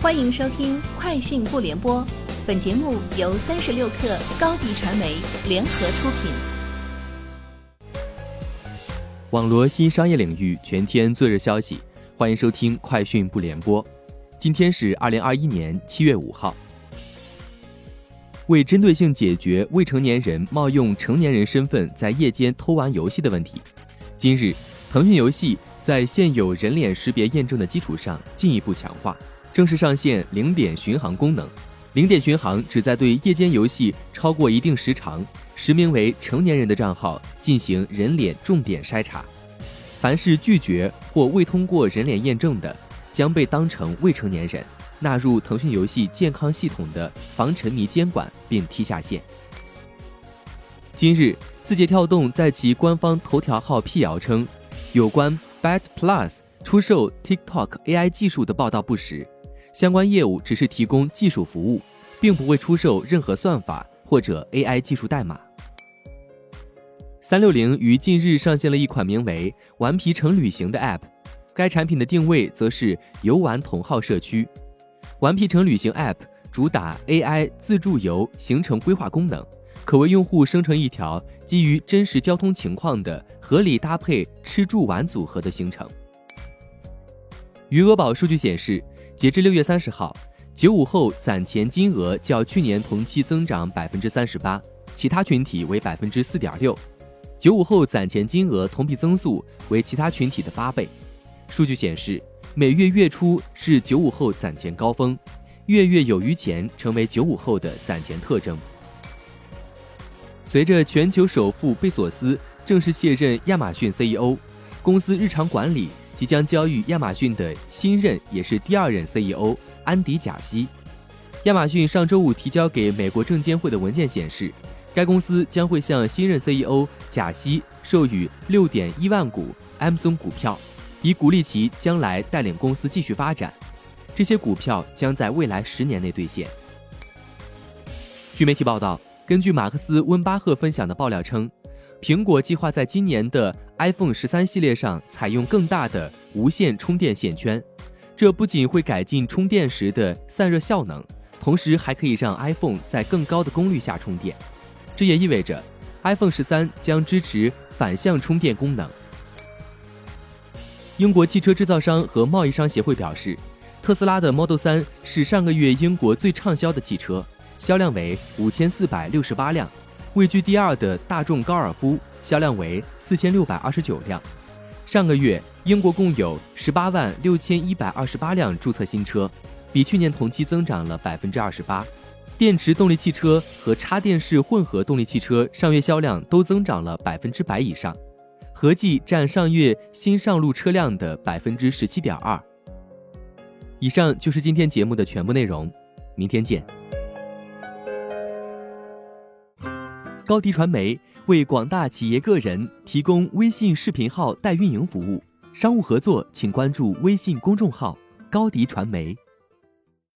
欢迎收听《快讯不联播》，本节目由三十六克高低传媒联合出品。网罗新商业领域全天最热消息，欢迎收听《快讯不联播》。今天是二零二一年七月五号。为针对性解决未成年人冒用成年人身份在夜间偷玩游戏的问题，今日腾讯游戏在现有人脸识别验证的基础上进一步强化，正式上线零点巡航功能。零点巡航旨在对夜间游戏超过一定时长、实名为成年人的账号进行人脸重点筛查，凡是拒绝或未通过人脸验证的，将被当成未成年人。纳入腾讯游戏健康系统的防沉迷监管，并踢下线。今日，字节跳动在其官方头条号辟谣称，有关 Bet Plus 出售 TikTok AI 技术的报道不实，相关业务只是提供技术服务，并不会出售任何算法或者 AI 技术代码。三六零于近日上线了一款名为“顽皮城旅行”的 App，该产品的定位则是游玩同号社区。顽皮城旅行 App 主打 AI 自助游行程规划功能，可为用户生成一条基于真实交通情况的合理搭配吃住玩组合的行程。余额宝数据显示，截至六月三十号，九五后攒钱金额较去年同期增长百分之三十八，其他群体为百分之四点六。九五后攒钱金额同比增速为其他群体的八倍。数据显示。每月月初是九五后攒钱高峰，月月有余钱成为九五后的攒钱特征。随着全球首富贝索斯正式卸任亚马逊 CEO，公司日常管理即将交予亚马逊的新任也是第二任 CEO 安迪贾西。亚马逊上周五提交给美国证监会的文件显示，该公司将会向新任 CEO 贾西授予六点一万股 Amazon 股票。以鼓励其将来带领公司继续发展，这些股票将在未来十年内兑现。据媒体报道，根据马克思温巴赫分享的爆料称，苹果计划在今年的 iPhone 十三系列上采用更大的无线充电线圈，这不仅会改进充电时的散热效能，同时还可以让 iPhone 在更高的功率下充电。这也意味着 iPhone 十三将支持反向充电功能。英国汽车制造商和贸易商协会表示，特斯拉的 Model 3是上个月英国最畅销的汽车，销量为五千四百六十八辆，位居第二的大众高尔夫销量为四千六百二十九辆。上个月，英国共有十八万六千一百二十八辆注册新车，比去年同期增长了百分之二十八。电池动力汽车和插电式混合动力汽车上月销量都增长了百分之百以上。合计占上月新上路车辆的百分之十七点二。以上就是今天节目的全部内容，明天见。高迪传媒为广大企业个人提供微信视频号代运营服务，商务合作请关注微信公众号高迪传媒。